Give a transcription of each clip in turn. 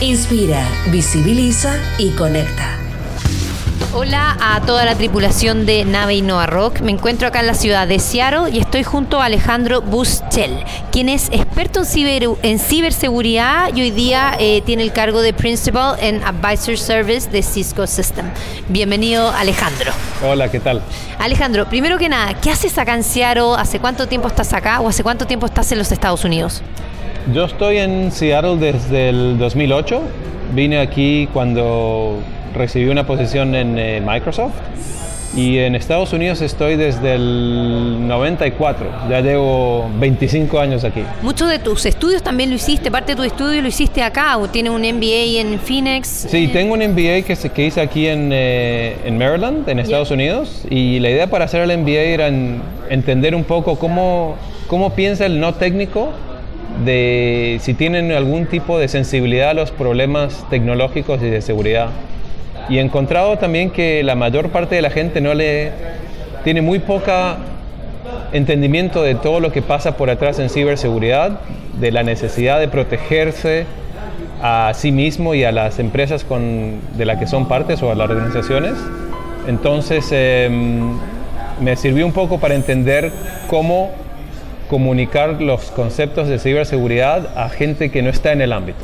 Inspira, visibiliza y conecta. Hola a toda la tripulación de Nave Innova Rock. Me encuentro acá en la ciudad de Seattle y estoy junto a Alejandro Buschel, quien es experto en, en ciberseguridad y hoy día eh, tiene el cargo de Principal en Advisor Service de Cisco System. Bienvenido, Alejandro. Hola, ¿qué tal? Alejandro, primero que nada, ¿qué haces acá en Seattle? ¿Hace cuánto tiempo estás acá o hace cuánto tiempo estás en los Estados Unidos? Yo estoy en Seattle desde el 2008. Vine aquí cuando recibí una posición en eh, Microsoft y en Estados Unidos estoy desde el 94, ya llevo 25 años aquí. Muchos de tus estudios también lo hiciste, parte de tu estudio lo hiciste acá, o tienes un MBA en Phoenix. Sí, tengo un MBA que, que hice aquí en, eh, en Maryland, en Estados Unidos, y la idea para hacer el MBA era entender un poco cómo, cómo piensa el no técnico de si tienen algún tipo de sensibilidad a los problemas tecnológicos y de seguridad. Y he encontrado también que la mayor parte de la gente no le tiene muy poca entendimiento de todo lo que pasa por atrás en ciberseguridad, de la necesidad de protegerse a sí mismo y a las empresas con, de las que son partes o a las organizaciones. Entonces em, me sirvió un poco para entender cómo comunicar los conceptos de ciberseguridad a gente que no está en el ámbito.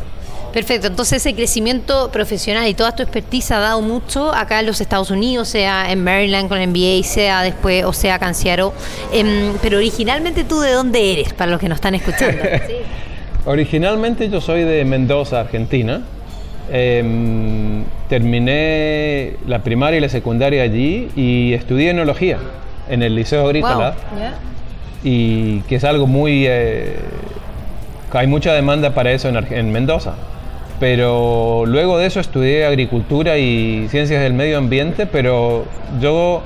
Perfecto, entonces ese crecimiento profesional y toda tu expertise ha dado mucho acá en los Estados Unidos, sea en Maryland con el MBA, sea después, o sea acá em, pero originalmente tú de dónde eres, para los que nos están escuchando. Originalmente yo soy de Mendoza, Argentina. Em, terminé la primaria y la secundaria allí y estudié enología en el Liceo Agrícola. Y que es algo muy... Eh, hay mucha demanda para eso en Mendoza. Pero luego de eso estudié agricultura y ciencias del medio ambiente, pero yo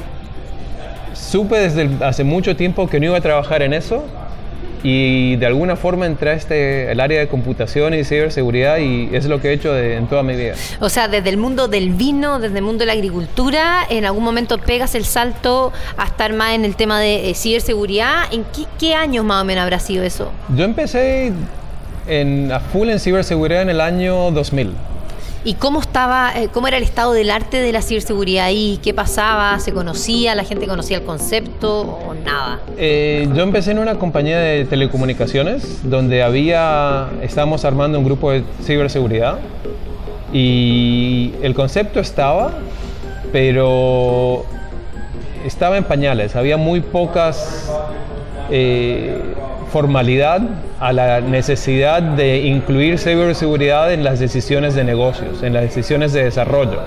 supe desde hace mucho tiempo que no iba a trabajar en eso y de alguna forma entré a este, el área de computación y ciberseguridad y es lo que he hecho en toda mi vida. O sea, desde el mundo del vino, desde el mundo de la agricultura, en algún momento pegas el salto a estar más en el tema de eh, ciberseguridad. ¿En qué, qué años más o menos habrá sido eso? Yo empecé en, a full en ciberseguridad en el año 2000. ¿Y cómo estaba, eh, cómo era el estado del arte de la ciberseguridad ahí? ¿Qué pasaba? ¿Se conocía? ¿La gente conocía el concepto o nada? Eh, yo empecé en una compañía de telecomunicaciones donde había, estábamos armando un grupo de ciberseguridad y el concepto estaba, pero estaba en pañales. Había muy pocas eh, formalidad a la necesidad de incluir ciberseguridad en las decisiones de negocios, en las decisiones de desarrollo,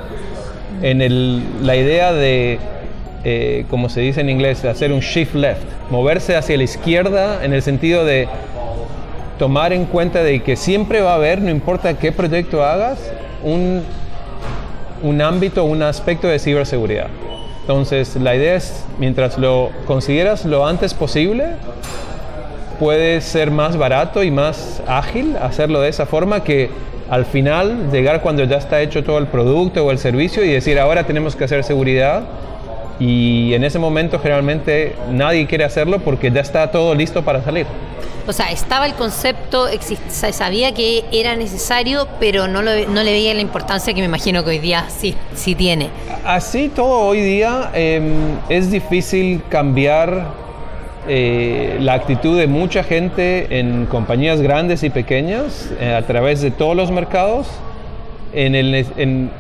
en la idea de, eh, como se dice en inglés, hacer un shift left, moverse hacia la izquierda en el sentido de tomar en cuenta de que siempre va a haber, no importa qué proyecto hagas, un, un ámbito, un aspecto de ciberseguridad. Entonces, la idea es, mientras lo consideras lo antes posible, puede ser más barato y más ágil hacerlo de esa forma que al final llegar cuando ya está hecho todo el producto o el servicio y decir ahora tenemos que hacer seguridad y en ese momento generalmente nadie quiere hacerlo porque ya está todo listo para salir. O sea, estaba el concepto, sabía que era necesario, pero no, no le veía la importancia que me imagino que hoy día sí, sí tiene. Así todo hoy día em, es difícil cambiar eh, la actitud de mucha gente en compañías grandes y pequeñas eh, a través de todos los mercados en, el,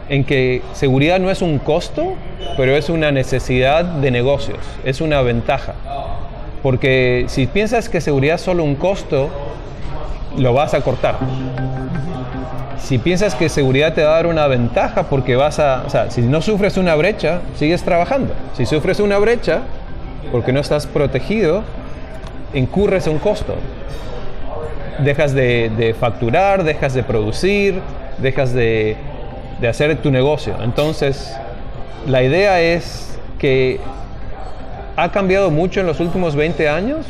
en, que seguridad no es un costo, pero es una necesidad de negocios, es una ventaja. Porque si piensas que seguridad es solo un costo, lo vas a cortar. Si piensas que seguridad te va a dar una ventaja porque vas a, o sea, si no sufres una brecha, sigues trabajando. Si sufres una brecha, porque no estás protegido, incurres un costo. Dejas de, facturar, dejas de producir, dejas de, de hacer tu negocio. Entonces, la idea es que ha cambiado mucho en los últimos 20 años,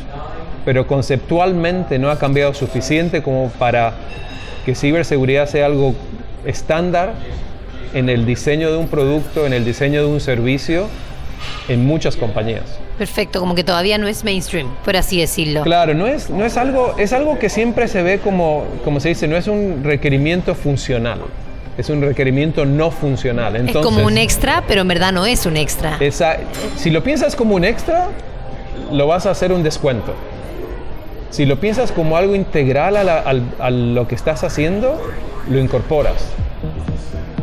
pero conceptualmente no ha cambiado suficiente como para que ciberseguridad sea algo estándar en el diseño de un producto, en el diseño de un servicio en muchas compañías. Perfecto, como que todavía no es mainstream, por así decirlo. Claro, no es, no es algo, es algo que siempre se ve como, como se dice, no es un requerimiento funcional, es un requerimiento no funcional. Entonces, es como un extra, pero en verdad no es un extra. Esa, si lo piensas como un extra, lo vas a hacer un descuento. Si lo piensas como algo integral a, a lo que estás haciendo, lo incorporas.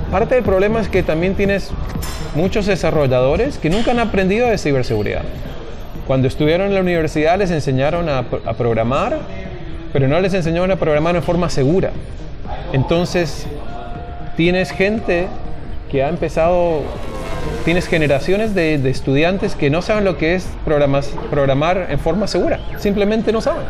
Parte del problema es que también tienes muchos desarrolladores que nunca han aprendido de ciberseguridad. Cuando estuvieron en la universidad les enseñaron a, programar, pero no les enseñaron a programar en forma segura. Entonces, tienes gente que ha empezado, tienes generaciones de, estudiantes que no saben lo que es programar en forma segura, simplemente no saben.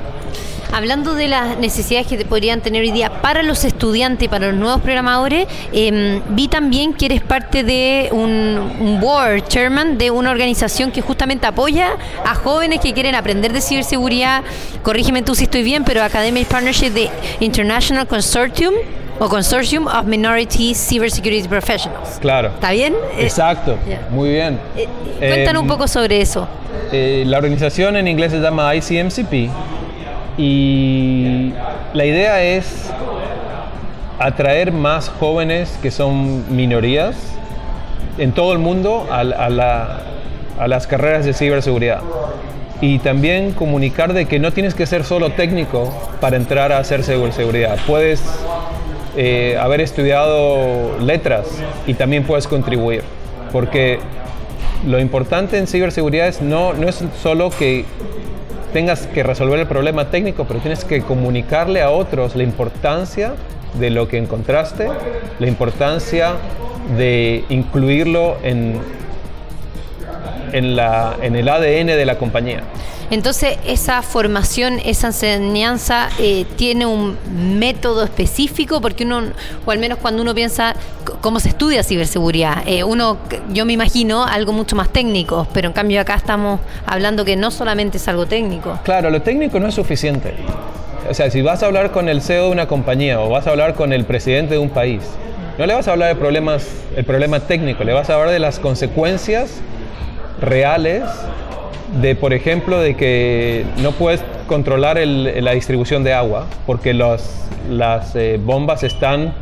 Hablando de las necesidades que podrían tener hoy día para los estudiantes y para los nuevos programadores, em, vi también que eres parte de un, board chairman de una organización que justamente apoya a jóvenes que quieren aprender de ciberseguridad. Corrígeme tú si estoy bien, pero Academic Partnership de International Consortium o Consortium of Minority Cybersecurity Professionals. Claro. ¿Está bien? Eh, Exacto. Muy bien. Eh, cuéntanos un em, poco sobre eso. Eh, la organización en inglés se llama ICMCP y la idea es atraer más jóvenes que son minorías en todo el mundo a, las carreras de ciberseguridad. Y también comunicar de que no tienes que ser solo técnico para entrar a hacer ciberseguridad. Puedes eh, haber estudiado letras y también puedes contribuir. Porque lo importante en ciberseguridad es no, no es solo que tengas que resolver el problema técnico, pero tienes que comunicarle a otros la importancia de lo que encontraste, la importancia de incluirlo en, en, la, en el ADN de la compañía. Entonces, esa formación, esa enseñanza eh, tiene un método específico, porque uno, o al menos cuando uno piensa cómo se estudia ciberseguridad, eh, uno, yo me imagino algo mucho más técnico, pero en cambio acá estamos hablando que no solamente es algo técnico. Claro, lo técnico no es suficiente. O sea, si vas a hablar con el CEO de una compañía o vas a hablar con el presidente de un país, no le vas a hablar de problemas, el problema técnico, le vas a hablar de las consecuencias reales de, por ejemplo, de que no puedes controlar la distribución de agua porque las eh, bombas están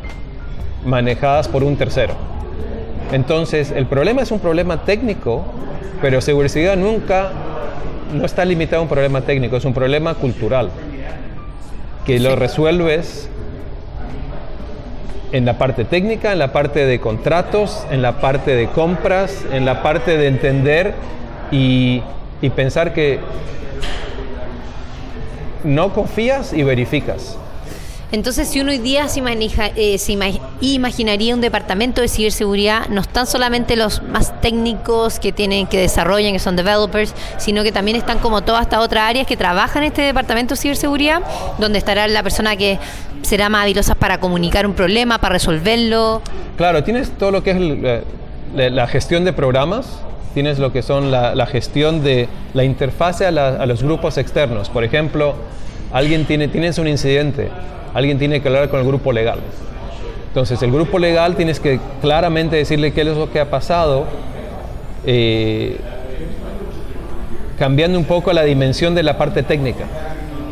manejadas por un tercero. Entonces, el problema es un problema técnico, pero seguridad nunca no está limitado a un problema técnico, es un problema cultural, que lo resuelves en la parte técnica, en la parte de contratos, en la parte de compras, en la parte de entender y y pensar que no confías y verificas. Entonces, si uno hoy día se, eh, imaginaría un departamento de ciberseguridad, no están solamente los más técnicos que tienen que desarrollan, que son developers, sino que también están como todas estas otras áreas que trabajan en este departamento de ciberseguridad, donde estará la persona que será más habilosa para comunicar un problema, para resolverlo. Claro, tienes todo lo que es la gestión de programas, tienes lo que son la, gestión de la interfase a, los grupos externos. Por ejemplo, alguien tiene, tienes un incidente, alguien tiene que hablar con el grupo legal. Entonces, el grupo legal tienes que claramente decirle qué es lo que ha pasado, eh, cambiando un poco la dimensión de la parte técnica.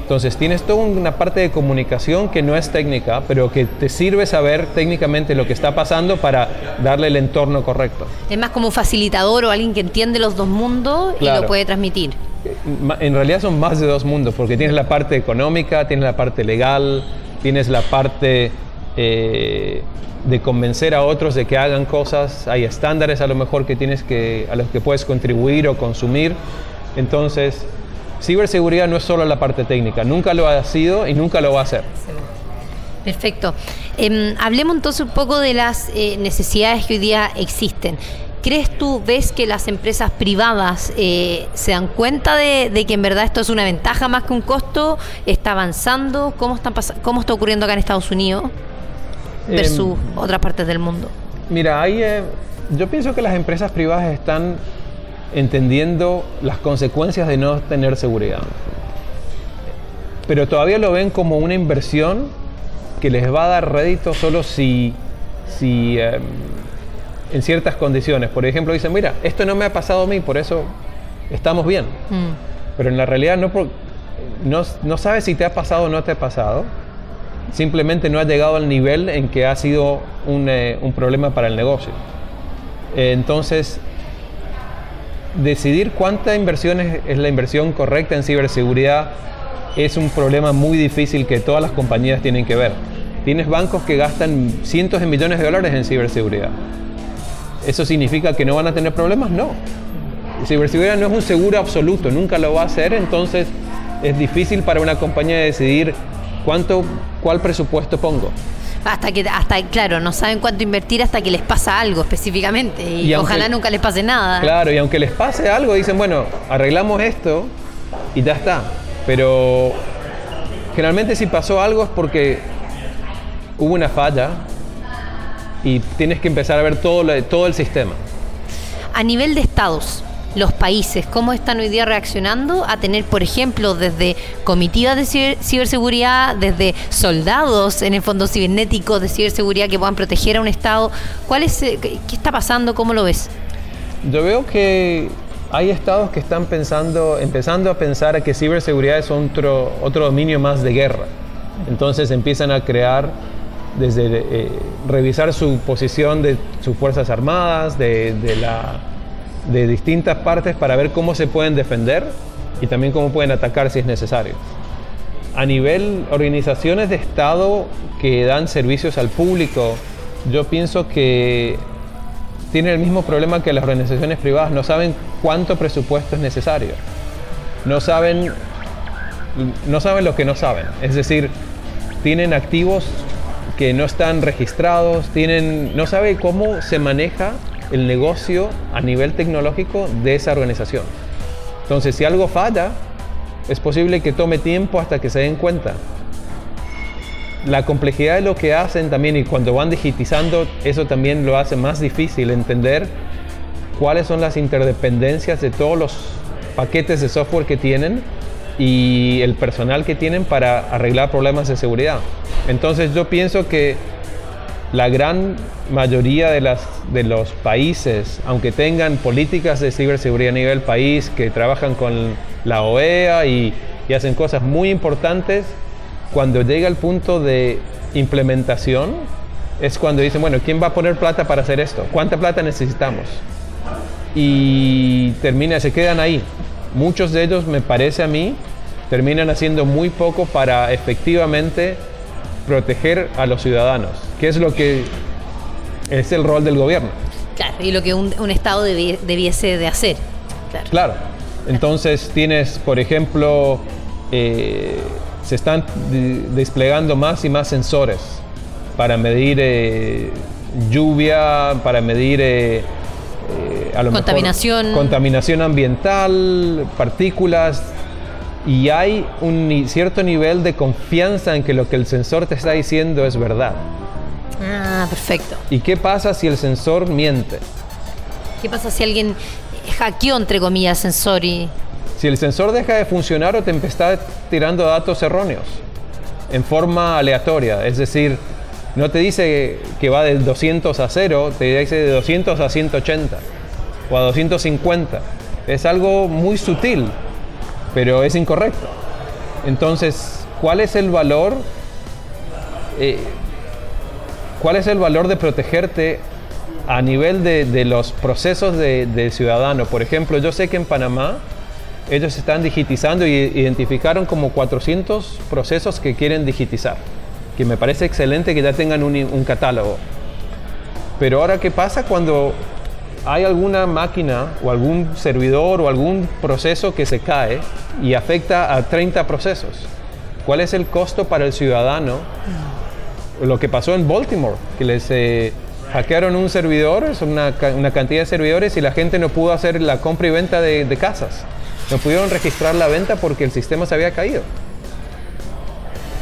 Entonces tienes toda una parte de comunicación que no es técnica, pero que te sirve saber técnicamente lo que está pasando para darle el entorno correcto. Es más como un facilitador o alguien que entiende los dos mundos y lo puede transmitir. En realidad son más de dos mundos, porque tienes la parte económica, tienes la parte legal, tienes la parte eh, de convencer a otros de que hagan cosas, hay estándares a lo mejor que tienes que, a los que puedes contribuir o consumir. Entonces, Ciberseguridad no es solo la parte técnica, nunca lo ha sido y nunca lo va a ser. Perfecto. Em, hablemos entonces un poco de las eh, necesidades que hoy día existen. ¿Crees tú, ves que las empresas privadas eh, se dan cuenta de, que en verdad esto es una ventaja más que un costo? ¿Está avanzando? ¿Cómo, están ¿Cómo está ocurriendo acá en Estados Unidos? versus otras partes del mundo? Mira, hay, eh, yo pienso que las empresas privadas están entendiendo las consecuencias de no tener seguridad. Pero todavía lo ven como una inversión que les va a dar rédito solo si, si em, en ciertas condiciones. Por ejemplo, dicen, mira, esto no me ha pasado a mí, por eso estamos bien. Mm. Pero en la realidad no, no, no sabes si te ha pasado o no te ha pasado. Simplemente no ha llegado al nivel en que ha sido un, eh, un problema para el negocio. entonces, decidir cuánta inversión es, la inversión correcta en ciberseguridad es un problema muy difícil que todas las compañías tienen que ver. Tienes bancos que gastan cientos de millones de dólares en ciberseguridad. ¿Eso significa que no van a tener problemas? No. Ciberseguridad no es un seguro absoluto, nunca lo va a hacer, entonces es difícil para una compañía decidir cuánto, cuál presupuesto pongo hasta que hasta claro no saben cuánto invertir hasta que les pasa algo específicamente. Y, ojalá nunca les pase nada. Claro y aunque les pase algo dicen bueno arreglamos esto y ya está pero generalmente si pasó algo es porque hubo una falla y tienes que empezar a ver todo, todo el sistema. A nivel de estados los países, cómo están hoy día reaccionando a tener, por ejemplo, desde comitivas de ciberseguridad, desde soldados en el fondo cibernético de ciberseguridad que puedan proteger a un Estado. ¿Cuál es, eh, ¿Qué está pasando? ¿Cómo lo ves? Yo veo que hay estados que están pensando, empezando a pensar que ciberseguridad es otro, otro dominio más de guerra. Entonces empiezan a crear desde eh, revisar su posición de sus fuerzas armadas, de, de la de distintas partes para ver cómo se pueden defender y también cómo pueden atacar si es necesario. A nivel organizaciones de Estado que dan servicios al público, yo pienso que tienen el mismo problema que las organizaciones privadas, no saben cuánto presupuesto es necesario. No saben, no saben lo que no saben. Es decir, tienen activos que no están registrados, tienen, no sabe cómo se maneja el negocio a nivel tecnológico de esa organización. Entonces, si algo falla, es posible que tome tiempo hasta que se den cuenta. La complejidad de lo que hacen también y cuando van digitizando, eso también lo hace más difícil entender cuáles son las interdependencias de todos los paquetes de software que tienen y el personal que tienen para arreglar problemas de seguridad. Entonces yo pienso que la gran mayoría de, las, de los países, aunque tengan políticas de ciberseguridad a nivel país, que trabajan con la OEA y, hacen cosas muy importantes, cuando llega el punto de implementación, es cuando dicen, bueno, ¿quién va a poner plata para hacer esto? ¿Cuánta plata necesitamos? Y termina, se quedan ahí. Muchos de ellos, me parece a mí, terminan haciendo muy poco para efectivamente proteger a los ciudadanos, que es lo que es el rol del gobierno. Claro, y lo que un, Estado debiese de hacer. Claro. Entonces tienes, por ejemplo, eh, se están desplegando más y más sensores para medir eh, lluvia, para medir eh, contaminación. contaminación ambiental, partículas, y hay un cierto nivel de confianza en que lo que el sensor te está diciendo es verdad. Ah, perfecto. ¿Y qué pasa si el sensor miente? ¿Qué pasa si alguien hackeó, entre comillas, el sensor y... Si el sensor deja de funcionar o te está tirando datos erróneos en forma aleatoria, es decir, no te dice que va de 200 a 0, te dice de 200 a 180 o a 250. Es algo muy sutil pero es incorrecto. Entonces, ¿cuál es el valor? Eh, ¿Cuál es el valor de protegerte a nivel de, los procesos de, ciudadano? Por ejemplo, yo sé que en Panamá ellos están digitizando y identificaron como 400 procesos que quieren digitizar, que me parece excelente que ya tengan un, un catálogo. Pero ahora, ¿qué pasa cuando hay alguna máquina o algún servidor o algún proceso que se cae y afecta a 30 procesos. ¿Cuál es el costo para el ciudadano? Lo que pasó en Baltimore, que les eh, hackearon un servidor, una, una, cantidad de servidores y la gente no pudo hacer la compra y venta de, de casas. No pudieron registrar la venta porque el sistema se había caído.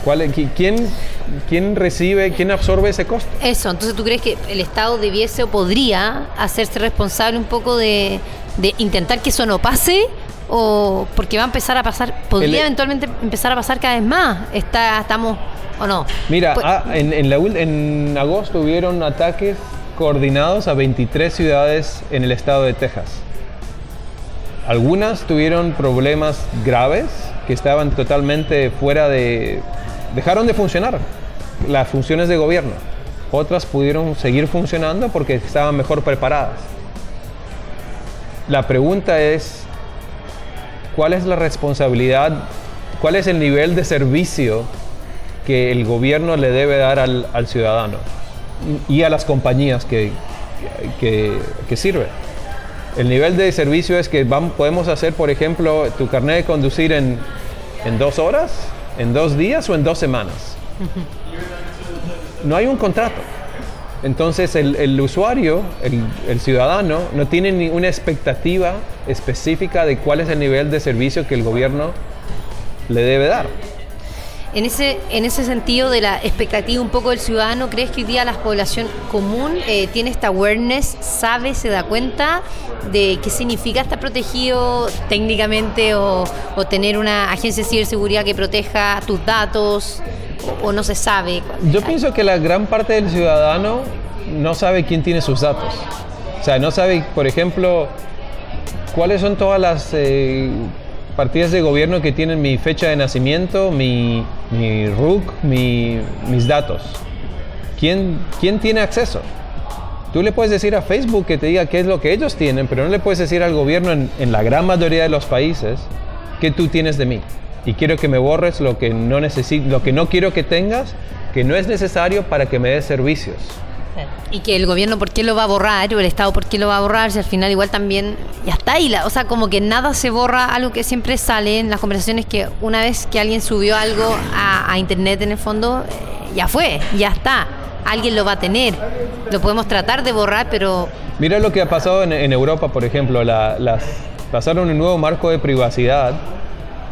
¿Cuál, quién, quién recibe, quién absorbe ese costo? Eso, entonces tú crees que el Estado debiese o podría hacerse responsable un poco de, de intentar que eso no pase o porque va a empezar a pasar, podría El- eventualmente empezar a pasar cada vez más. Está, estamos o no. Mira, Pues- ah, en, en la en agosto hubieron ataques coordinados a 23 ciudades en el estado de Texas. Algunas tuvieron problemas graves que estaban totalmente fuera de... dejaron de funcionar las funciones de gobierno. Otras pudieron seguir funcionando porque estaban mejor preparadas. La pregunta es, ¿cuál es la responsabilidad, cuál es el nivel de servicio que el gobierno le debe dar al, ciudadano y a las compañías que, que, sirven. El nivel de servicio es que vam- podemos hacer, por ejemplo, tu carnet de conducir en, en dos horas, en dos días o en dos semanas. No hay un contrato. Entonces el, el usuario, el, el ciudadano, no tiene ni una expectativa específica de cuál es el nivel de servicio que el gobierno le debe dar. En ese, en ese sentido de la expectativa un poco del ciudadano, ¿crees que hoy día la población común eh, tiene esta awareness, sabe, se da cuenta de qué significa estar protegido técnicamente o, tener una agencia de ciberseguridad que proteja tus datos o, o no se sabe? Yo pienso que la gran parte del ciudadano no sabe quién tiene sus datos. O sea, no sabe, por ejemplo, cuáles son todas las eh, partidas de gobierno que tienen mi fecha de nacimiento, mi, mi RUC, mi- mis datos. ¿Quién, ¿Quién tiene acceso? Tú le puedes decir a Facebook que te diga qué es lo que ellos tienen, pero no le puedes decir al gobierno en, la gran mayoría de los países que tú tienes de mí. Y quiero que me borres lo que no necesito, lo que no quiero que tengas, que no es necesario para que me des servicios. Y que el gobierno, ¿por qué lo va a borrar? O el Estado, ¿por qué lo va a borrar? Si al final igual también ya está ahí. La, o sea, como que nada se borra, algo que siempre sale en las conversaciones que una vez que alguien subió algo a, a Internet en el fondo, eh, ya fue, ya está. Alguien lo va a tener. Lo podemos tratar de borrar, pero Mira lo que ha pasado en, en Europa, por ejemplo. la- las, pasaron un nuevo marco de privacidad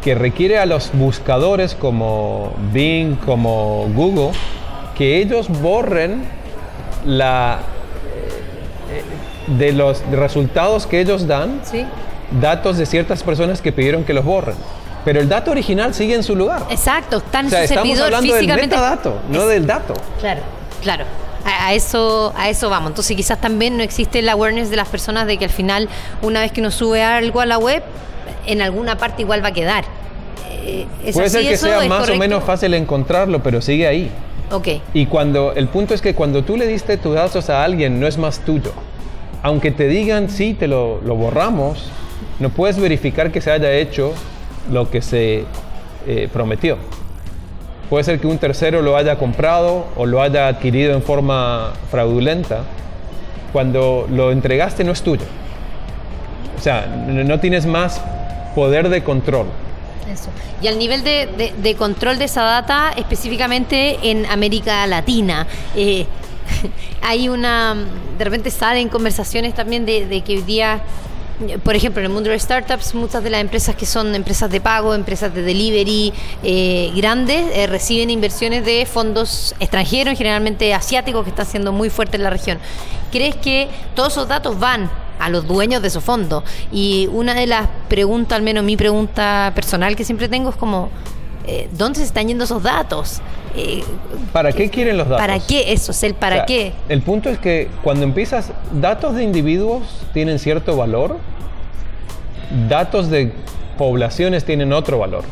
que requiere a los buscadores como Bing, como Google, que ellos borren la, eh, de los resultados que ellos dan, sí. datos de ciertas personas que pidieron que los borren. Pero el dato original sigue en su lugar. Exacto, en O sea, estamos hablando del físicamente. metadato, no del dato. Claro, claro. A, a eso, a eso vamos. Entonces quizás también no existe el awareness de las personas de que al final, una vez que uno sube algo a la web, en alguna parte igual va a quedar. Eh, ¿es Puede así ser que sea ¿Es más correcto? o menos fácil encontrarlo, pero sigue ahí. Y cuando el punto es que cuando tú le diste tus datos a alguien no es más tuyo. Aunque te digan sí, te lo, lo borramos, no puedes verificar que se haya hecho lo que se eh, prometió. Puede ser que un tercero lo haya comprado o lo haya adquirido en forma fraudulenta. Cuando lo entregaste no es tuyo. O sea, no tienes más poder de control. Eso. Y al nivel de, de- control de esa data, específicamente en América Latina, eh, hay una. De repente salen conversaciones también de, de que hoy día. Por ejemplo, en el mundo de startups, muchas de las empresas que son empresas de pago, empresas de delivery eh, grandes, eh, reciben inversiones de fondos extranjeros, generalmente asiáticos, que están siendo muy fuertes en la región. ¿Crees que todos esos datos van a los dueños de esos fondos? Y una de las preguntas, al menos mi pregunta personal que siempre tengo es como, eh, ¿dónde se están yendo esos datos? Eh, ¿Para qué quieren los datos? ¿Para qué eso? Es el para O sea, qué. El punto es que cuando empiezas, datos de individuos tienen cierto valor, datos de poblaciones tienen otro valor.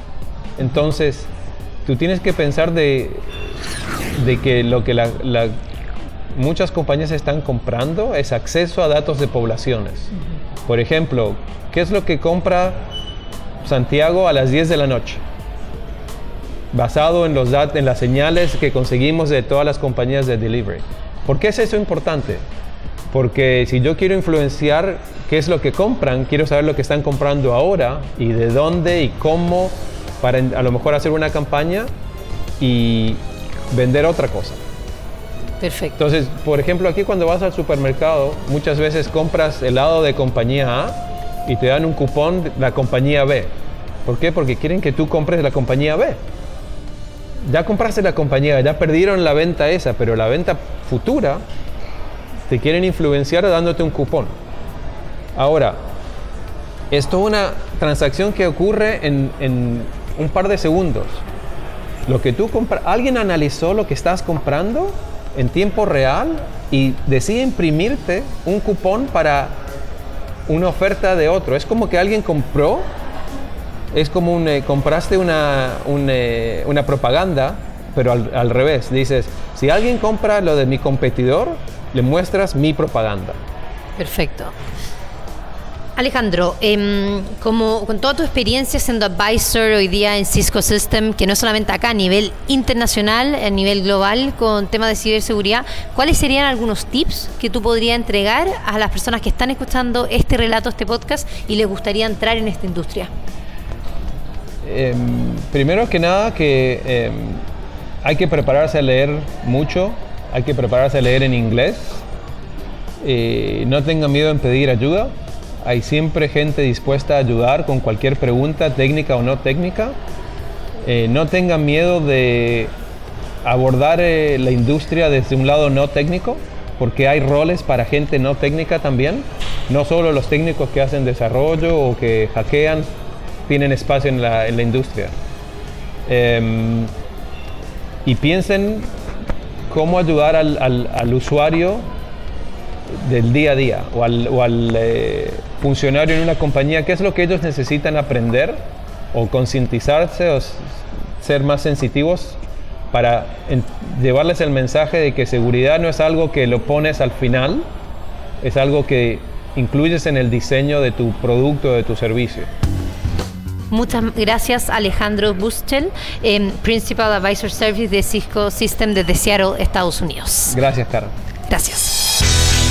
Entonces, tú tienes que pensar de, de que lo que la- la- muchas compañías están comprando es acceso a datos de poblaciones. Por ejemplo, ¿qué es lo que compra Santiago a las 10 de la noche? basado en, los en las señales que conseguimos de todas las compañías de delivery. ¿Por qué es eso importante? Porque si yo quiero influenciar qué es lo que compran, quiero saber lo que están comprando ahora y de dónde y cómo para a lo mejor hacer una campaña y vender otra cosa. Perfecto. Entonces, por ejemplo, aquí cuando vas al supermercado, muchas veces compras helado de compañía A y te dan un cupón de la compañía B. ¿Por qué? Porque quieren que tú compres la compañía B. ya compraste la compañía, ya perdieron la venta esa, pero la venta futura te quieren influenciar dándote un cupón. Ahora, esto es una transacción que ocurre en, un par de segundos. Lo que tú compras, alguien analizó lo que estás comprando en tiempo real y decide imprimirte un cupón para una oferta de otro. Es como que alguien compró, es como eh, compraste una, un, eh, una propaganda, pero al, al revés. Dices, si alguien compra lo de mi competidor, le muestras mi propaganda. Perfecto. Alejandro, em, como con toda tu experiencia siendo advisor hoy día en Cisco System, que no solamente acá, a nivel internacional, a nivel global, con temas de ciberseguridad, ¿cuáles serían algunos tips que tú podrías entregar a las personas que están escuchando este relato, este podcast, y les gustaría entrar en esta industria? Em, primero que nada, que em, hay que prepararse a leer mucho, hay que prepararse a leer en inglés. Eh, no tengan miedo en pedir ayuda hay siempre gente dispuesta a ayudar con cualquier pregunta, técnica o no técnica. Eh, no tengan miedo de abordar eh, la industria desde un lado no técnico, porque hay roles para gente no técnica también. No solo los técnicos que hacen desarrollo o que hackean tienen espacio en la, industria. Em, y piensen cómo ayudar al usuario del día a día o al, eh, funcionario en una compañía, qué es lo que ellos necesitan aprender o concientizarse o ser más sensitivos para llevarles el mensaje de que seguridad no es algo que lo pones al final, es algo que incluyes en el diseño de tu producto o de tu servicio. Muchas gracias Alejandro Bustel, eh, Principal Advisor Service de Cisco System desde Seattle, Estados Unidos. Gracias, Carlos. Gracias.